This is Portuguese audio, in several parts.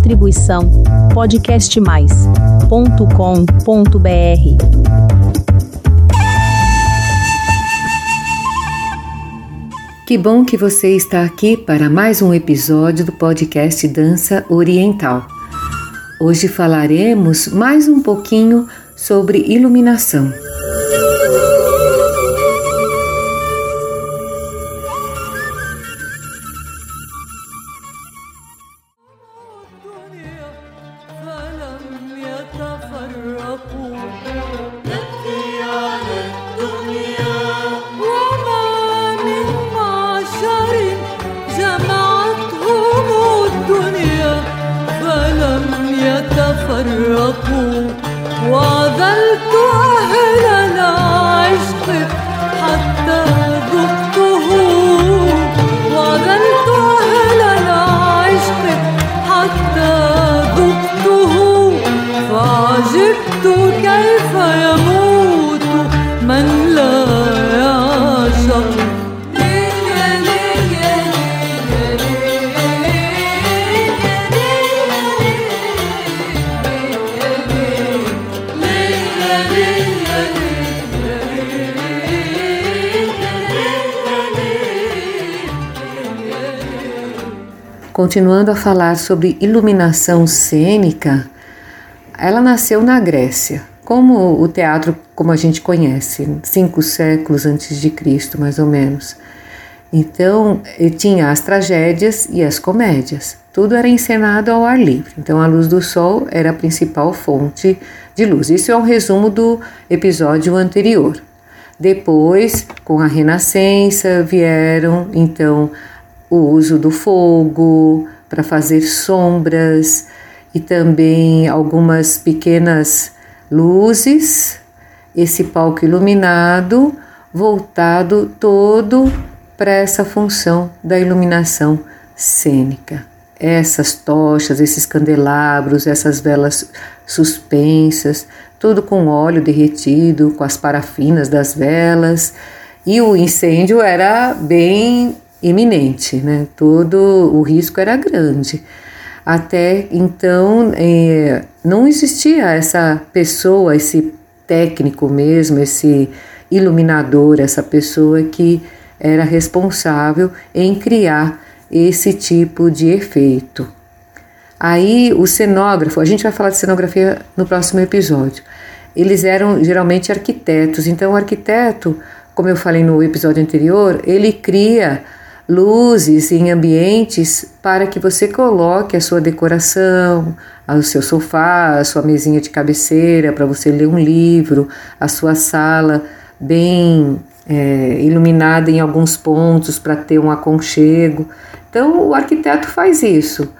Distribuição podcastmais.com.br. Que bom que você está aqui para mais um episódio do podcast Dança Oriental. Hoje falaremos mais um pouquinho sobre iluminação. Continuando a falar sobre iluminação cênica, ela nasceu na Grécia, como o teatro como a gente conhece, cinco séculos antes de Cristo, mais ou menos. Então, tinha as tragédias e as comédias. Tudo era encenado ao ar livre. Então, a luz do sol era a principal fonte de luz. Isso é um resumo do episódio anterior. Depois, com a Renascença, vieram então o uso do fogo para fazer sombras e também algumas pequenas luzes, esse palco iluminado voltado todo para essa função da iluminação cênica. Essas tochas, esses candelabros, essas velas suspensas, tudo com óleo derretido, com as parafinas das velas, e o incêndio era bem iminente, né? Todo o risco era grande. Até então é, não existia essa pessoa, esse técnico mesmo, esse iluminador, essa pessoa que era responsável em criar esse tipo de efeito. Aí o cenógrafo, a gente vai falar de cenografia no próximo episódio. Eles eram geralmente arquitetos, então o arquiteto, como eu falei no episódio anterior, ele cria luzes em ambientes para que você coloque a sua decoração, o seu sofá, a sua mesinha de cabeceira para você ler um livro, a sua sala bem é, iluminada em alguns pontos para ter um aconchego. Então o arquiteto faz isso.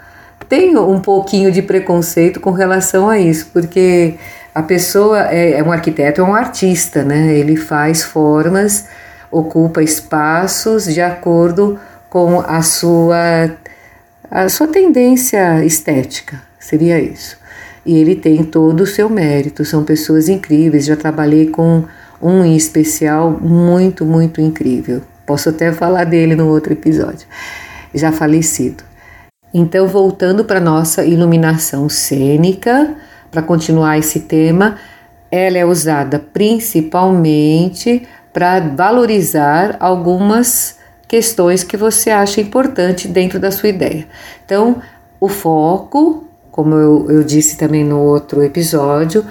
Tenho um pouquinho de preconceito com relação a isso, porque a pessoa é, é um arquiteto, é um artista, né? Ele faz formas ocupa espaços de acordo com a sua, a sua tendência estética, seria isso. E ele tem todo o seu mérito, são pessoas incríveis. Já trabalhei com um em especial muito, muito incrível. Posso até falar dele no outro episódio, já falecido. Então, voltando para nossa iluminação cênica, para continuar esse tema, ela é usada principalmente para valorizar algumas questões que você acha importante dentro da sua ideia. Então, o foco, como eu, eu disse também no outro episódio,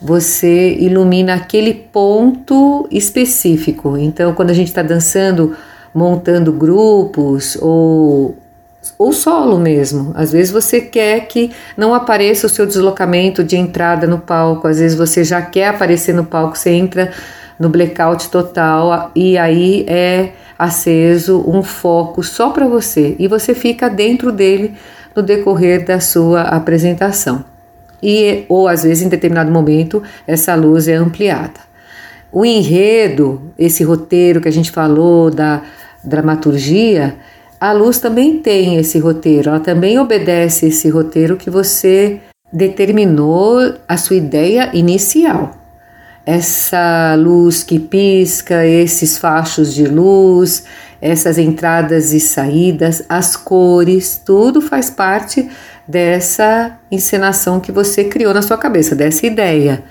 você ilumina aquele ponto específico. Então, quando a gente está dançando, montando grupos ou ou solo mesmo. Às vezes você quer que não apareça o seu deslocamento de entrada no palco, às vezes você já quer aparecer no palco, você entra no blackout total e aí é aceso um foco só para você e você fica dentro dele no decorrer da sua apresentação. E ou às vezes em determinado momento essa luz é ampliada. O enredo, esse roteiro que a gente falou da dramaturgia, a luz também tem esse roteiro, ela também obedece esse roteiro que você determinou a sua ideia inicial essa luz que pisca, esses fachos de luz, essas entradas e saídas, as cores, tudo faz parte dessa encenação que você criou na sua cabeça, dessa ideia.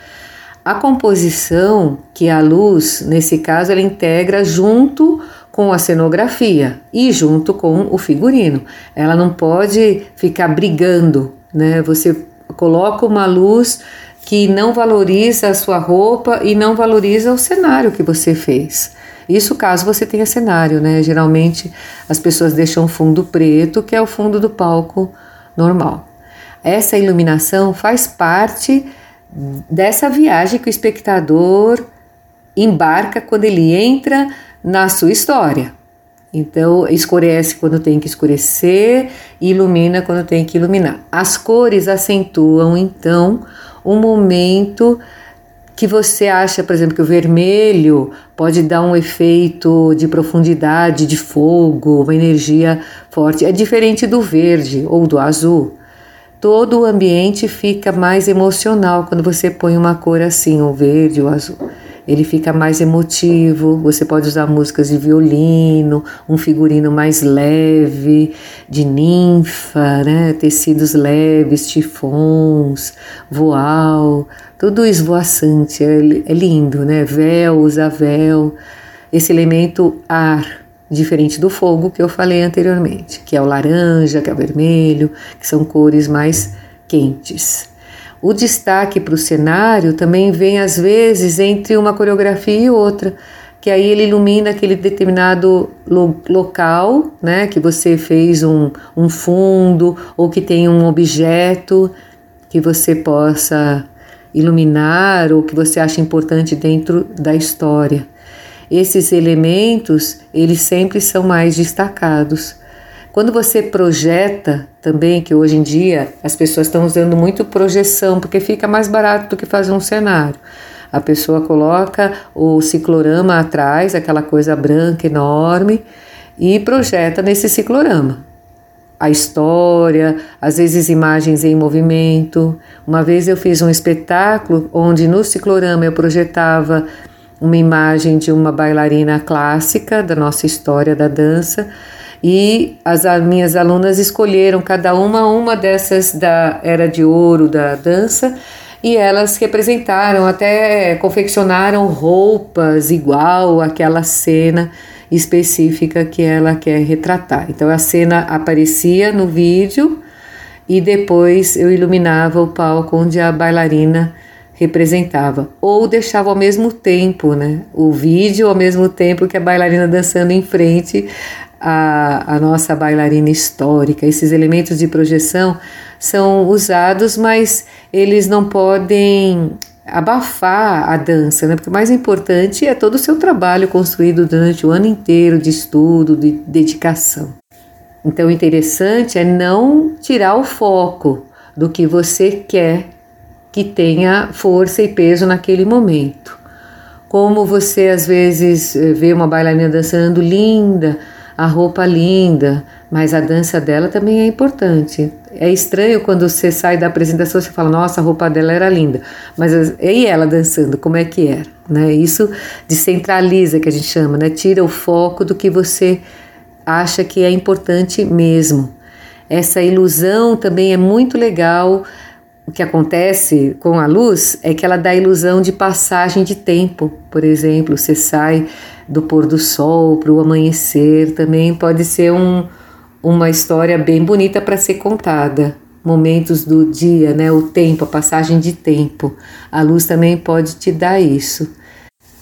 A composição, que a luz, nesse caso, ela integra junto com a cenografia e junto com o figurino. Ela não pode ficar brigando, né? Você coloca uma luz que não valoriza a sua roupa e não valoriza o cenário que você fez. Isso caso você tenha cenário, né? Geralmente as pessoas deixam fundo preto, que é o fundo do palco normal. Essa iluminação faz parte dessa viagem que o espectador embarca quando ele entra na sua história. Então, escurece quando tem que escurecer, ilumina quando tem que iluminar. As cores acentuam, então, o momento que você acha, por exemplo, que o vermelho pode dar um efeito de profundidade, de fogo, uma energia forte. É diferente do verde ou do azul. Todo o ambiente fica mais emocional quando você põe uma cor assim, o verde, o azul ele fica mais emotivo. Você pode usar músicas de violino, um figurino mais leve, de ninfa, né? tecidos leves, tifons, voal, tudo esvoaçante, é, é lindo, né? Véu, usa véu, esse elemento ar diferente do fogo que eu falei anteriormente, que é o laranja, que é o vermelho, que são cores mais quentes. O destaque para o cenário também vem às vezes entre uma coreografia e outra, que aí ele ilumina aquele determinado lo local, né, que você fez um, um fundo ou que tem um objeto que você possa iluminar ou que você acha importante dentro da história. Esses elementos, eles sempre são mais destacados. Quando você projeta também, que hoje em dia as pessoas estão usando muito projeção, porque fica mais barato do que fazer um cenário. A pessoa coloca o ciclorama atrás, aquela coisa branca enorme, e projeta nesse ciclorama. A história, às vezes imagens em movimento. Uma vez eu fiz um espetáculo onde no ciclorama eu projetava uma imagem de uma bailarina clássica da nossa história da dança e as minhas alunas escolheram cada uma uma dessas da era de ouro da dança e elas representaram, até confeccionaram roupas igual àquela cena específica que ela quer retratar. Então a cena aparecia no vídeo e depois eu iluminava o palco onde a bailarina representava ou deixava ao mesmo tempo, né, o vídeo ao mesmo tempo que a bailarina dançando em frente a, a nossa bailarina histórica. Esses elementos de projeção são usados, mas eles não podem abafar a dança, né? porque o mais importante é todo o seu trabalho construído durante o ano inteiro de estudo, de dedicação. Então, o interessante é não tirar o foco do que você quer que tenha força e peso naquele momento. Como você às vezes vê uma bailarina dançando linda, a roupa linda, mas a dança dela também é importante. É estranho quando você sai da apresentação e fala, nossa, a roupa dela era linda, mas e ela dançando, como é que era? Né? Isso descentraliza, que a gente chama, né? tira o foco do que você acha que é importante mesmo. Essa ilusão também é muito legal. O que acontece com a luz é que ela dá a ilusão de passagem de tempo. Por exemplo, você sai do pôr do sol para o amanhecer, também pode ser um, uma história bem bonita para ser contada. Momentos do dia, né? O tempo, a passagem de tempo. A luz também pode te dar isso.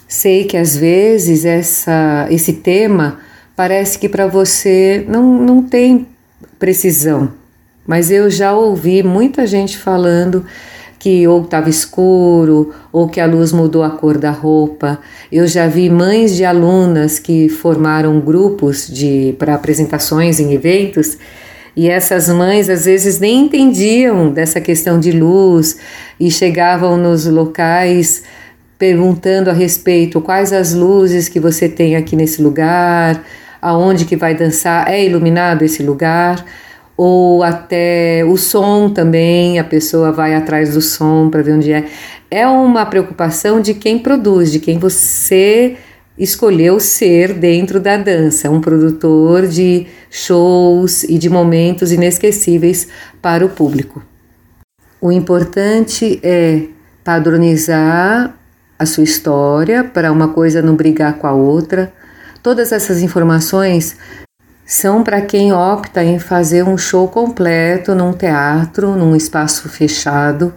Sei que às vezes essa, esse tema parece que para você não, não tem precisão, mas eu já ouvi muita gente falando que ou estava escuro ou que a luz mudou a cor da roupa. Eu já vi mães de alunas que formaram grupos de para apresentações em eventos e essas mães às vezes nem entendiam dessa questão de luz e chegavam nos locais perguntando a respeito quais as luzes que você tem aqui nesse lugar, aonde que vai dançar, é iluminado esse lugar? Ou até o som também, a pessoa vai atrás do som para ver onde é. É uma preocupação de quem produz, de quem você escolheu ser dentro da dança, um produtor de shows e de momentos inesquecíveis para o público. O importante é padronizar a sua história para uma coisa não brigar com a outra. Todas essas informações são para quem opta em fazer um show completo num teatro, num espaço fechado.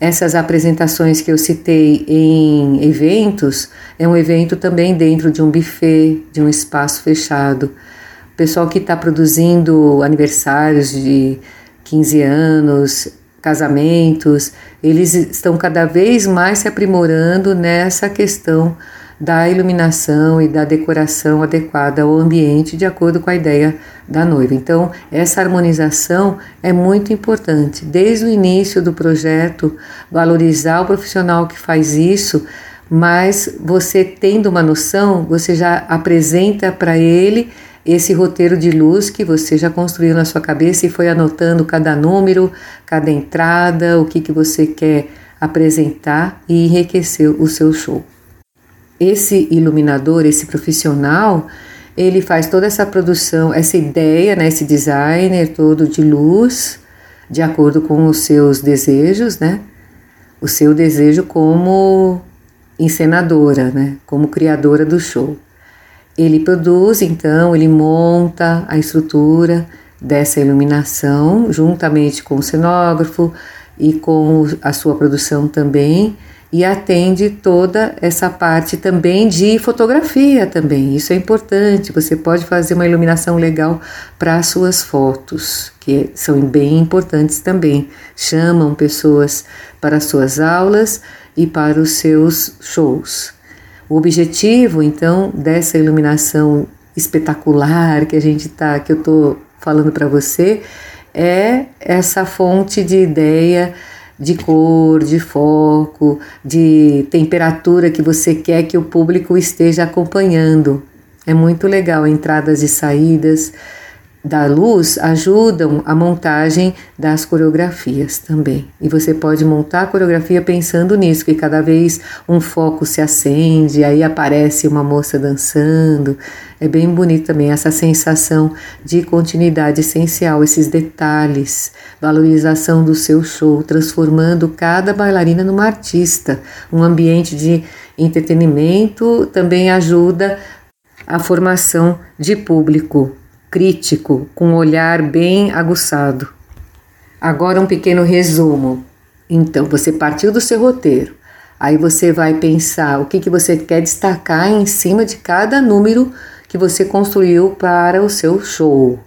Essas apresentações que eu citei em eventos é um evento também dentro de um buffet, de um espaço fechado. O pessoal que está produzindo aniversários de 15 anos, casamentos, eles estão cada vez mais se aprimorando nessa questão da iluminação e da decoração adequada ao ambiente de acordo com a ideia da noiva. Então, essa harmonização é muito importante. Desde o início do projeto, valorizar o profissional que faz isso, mas você tendo uma noção, você já apresenta para ele esse roteiro de luz que você já construiu na sua cabeça e foi anotando cada número, cada entrada, o que, que você quer apresentar e enriquecer o seu show esse iluminador, esse profissional, ele faz toda essa produção, essa ideia, né, esse designer todo de luz, de acordo com os seus desejos, né? O seu desejo como encenadora, né? Como criadora do show. Ele produz, então, ele monta a estrutura dessa iluminação juntamente com o cenógrafo e com a sua produção também e atende toda essa parte também de fotografia também. Isso é importante. Você pode fazer uma iluminação legal para as suas fotos, que são bem importantes também. Chamam pessoas para as suas aulas e para os seus shows. O objetivo, então, dessa iluminação espetacular que a gente tá, que eu estou falando para você, é essa fonte de ideia de cor, de foco, de temperatura que você quer que o público esteja acompanhando. É muito legal entradas e saídas da luz ajudam a montagem das coreografias também. E você pode montar a coreografia pensando nisso, que cada vez um foco se acende, aí aparece uma moça dançando. É bem bonito também essa sensação de continuidade essencial, esses detalhes, valorização do seu show, transformando cada bailarina numa artista. Um ambiente de entretenimento também ajuda a formação de público crítico, com um olhar bem aguçado. Agora um pequeno resumo. Então, você partiu do seu roteiro. Aí você vai pensar o que, que você quer destacar em cima de cada número que você construiu para o seu show.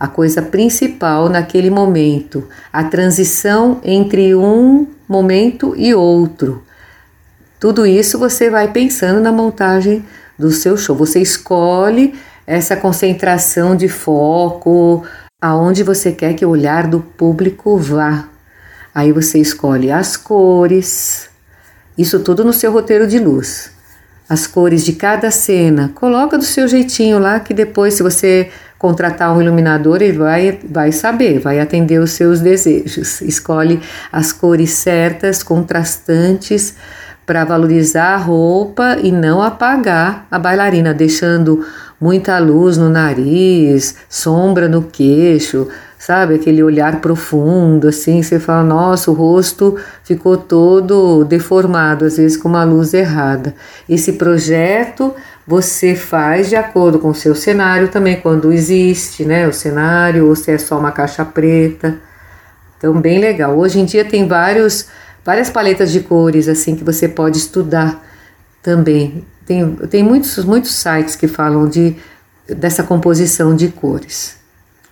A coisa principal naquele momento, a transição entre um momento e outro. Tudo isso você vai pensando na montagem do seu show. Você escolhe essa concentração de foco, aonde você quer que o olhar do público vá. Aí você escolhe as cores, isso tudo no seu roteiro de luz. As cores de cada cena, coloca do seu jeitinho lá que depois se você contratar um iluminador, ele vai, vai saber, vai atender os seus desejos. Escolhe as cores certas, contrastantes, para valorizar a roupa e não apagar a bailarina, deixando muita luz no nariz, sombra no queixo, sabe? Aquele olhar profundo, assim, você fala, nossa, o rosto ficou todo deformado, às vezes com uma luz errada. Esse projeto você faz de acordo com o seu cenário também, quando existe, né? O cenário, ou se é só uma caixa preta. Então, bem legal. Hoje em dia tem vários, várias paletas de cores, assim, que você pode estudar também. Tem, tem muitos, muitos sites que falam de, dessa composição de cores,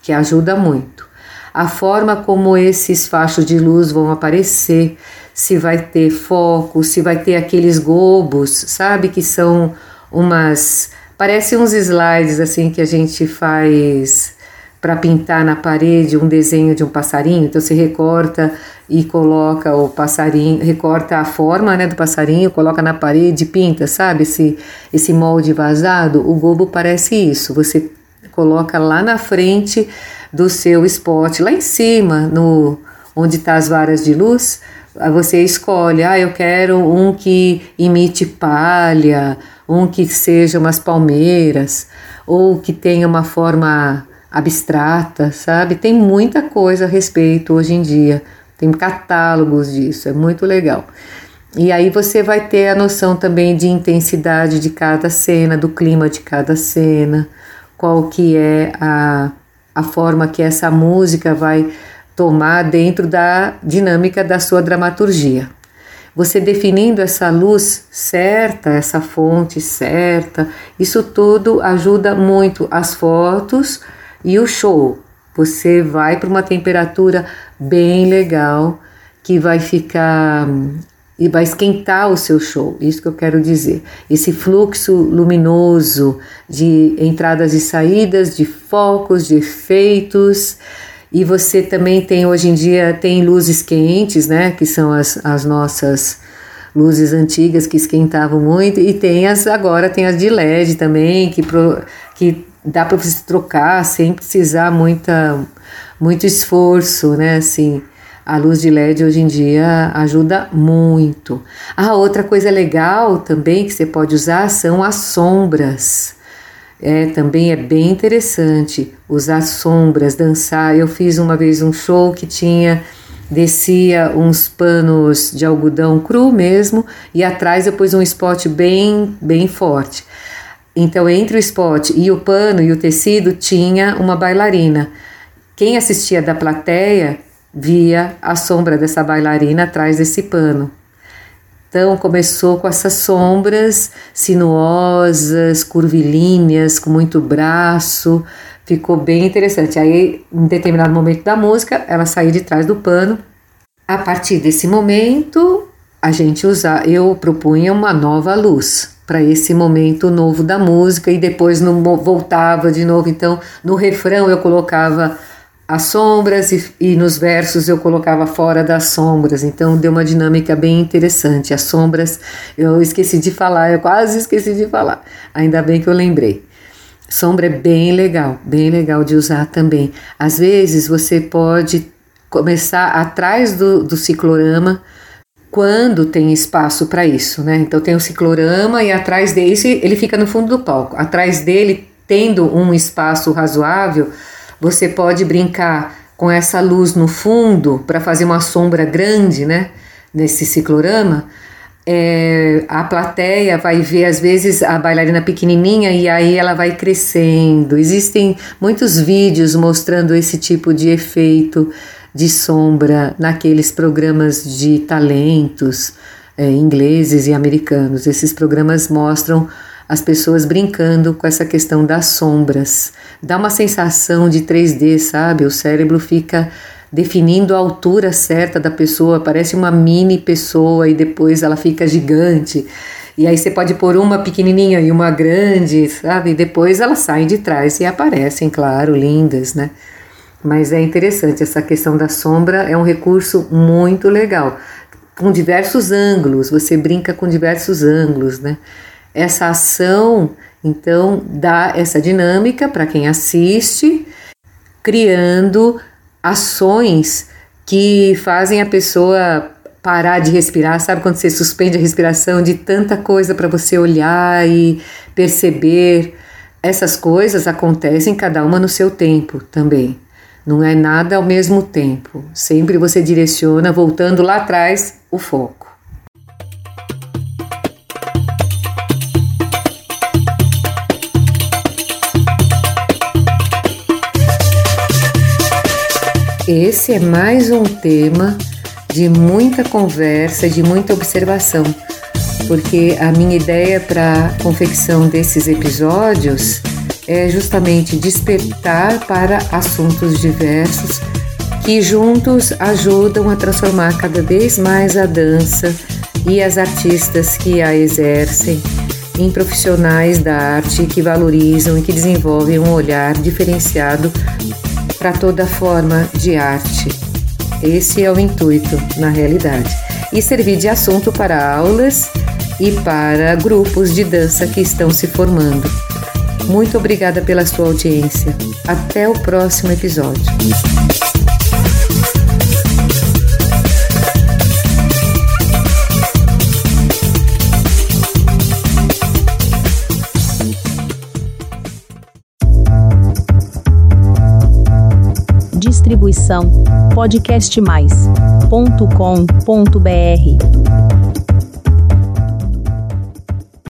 que ajuda muito. A forma como esses fachos de luz vão aparecer, se vai ter foco, se vai ter aqueles globos, sabe? Que são umas. Parecem uns slides assim que a gente faz para pintar na parede um desenho de um passarinho, então você recorta e coloca o passarinho, recorta a forma né, do passarinho, coloca na parede, pinta, sabe? Esse, esse molde vazado, o gobo parece isso. Você coloca lá na frente do seu spot, lá em cima, no onde está as varas de luz, você escolhe, ah, eu quero um que imite palha, um que seja umas palmeiras, ou que tenha uma forma abstrata, sabe? Tem muita coisa a respeito hoje em dia. Tem catálogos disso, é muito legal. E aí você vai ter a noção também de intensidade de cada cena, do clima de cada cena, qual que é a, a forma que essa música vai tomar dentro da dinâmica da sua dramaturgia. Você definindo essa luz certa, essa fonte certa, isso tudo ajuda muito as fotos e o show. Você vai para uma temperatura bem legal que vai ficar e vai esquentar o seu show. Isso que eu quero dizer. Esse fluxo luminoso de entradas e saídas, de focos, de efeitos. E você também tem hoje em dia tem luzes quentes, né, que são as, as nossas luzes antigas que esquentavam muito e tem as agora tem as de LED também que pro, que dá para você trocar sem precisar muita muito esforço, né, assim. A luz de LED hoje em dia ajuda muito. A outra coisa legal também que você pode usar são as sombras. É, também é bem interessante usar sombras, dançar. Eu fiz uma vez um show que tinha descia uns panos de algodão cru mesmo e atrás eu pus um spot bem bem forte. Então entre o spot e o pano e o tecido tinha uma bailarina. Quem assistia da plateia via a sombra dessa bailarina atrás desse pano. Então começou com essas sombras sinuosas, curvilíneas, com muito braço, ficou bem interessante. Aí, em determinado momento da música, ela saiu de trás do pano. A partir desse momento, a gente usar, eu propunha uma nova luz para esse momento novo da música e depois no, voltava de novo. Então, no refrão eu colocava as sombras e, e, nos versos eu colocava fora das sombras, então deu uma dinâmica bem interessante. As sombras eu esqueci de falar, eu quase esqueci de falar, ainda bem que eu lembrei. Sombra é bem legal, bem legal de usar também. Às vezes você pode começar atrás do, do ciclorama quando tem espaço para isso, né? Então tem o ciclorama e atrás dele ele fica no fundo do palco. Atrás dele, tendo um espaço razoável, você pode brincar com essa luz no fundo para fazer uma sombra grande, né? Nesse ciclorama. É, a plateia vai ver às vezes a bailarina pequenininha e aí ela vai crescendo. Existem muitos vídeos mostrando esse tipo de efeito de sombra naqueles programas de talentos é, ingleses e americanos. Esses programas mostram as pessoas brincando com essa questão das sombras. Dá uma sensação de 3D, sabe? O cérebro fica definindo a altura certa da pessoa, parece uma mini pessoa e depois ela fica gigante. E aí você pode pôr uma pequenininha e uma grande, sabe? E depois elas saem de trás e aparecem, claro, lindas, né? Mas é interessante, essa questão da sombra é um recurso muito legal. Com diversos ângulos, você brinca com diversos ângulos, né? Essa ação, então, dá essa dinâmica para quem assiste, criando ações que fazem a pessoa parar de respirar. Sabe quando você suspende a respiração de tanta coisa para você olhar e perceber? Essas coisas acontecem cada uma no seu tempo também. Não é nada ao mesmo tempo. Sempre você direciona, voltando lá atrás, o foco. Esse é mais um tema de muita conversa, de muita observação, porque a minha ideia para confecção desses episódios é justamente despertar para assuntos diversos que juntos ajudam a transformar cada vez mais a dança e as artistas que a exercem em profissionais da arte que valorizam e que desenvolvem um olhar diferenciado para toda forma de arte. Esse é o intuito, na realidade. E servir de assunto para aulas e para grupos de dança que estão se formando. Muito obrigada pela sua audiência. Até o próximo episódio. Distribuição podcast mais ponto com ponto br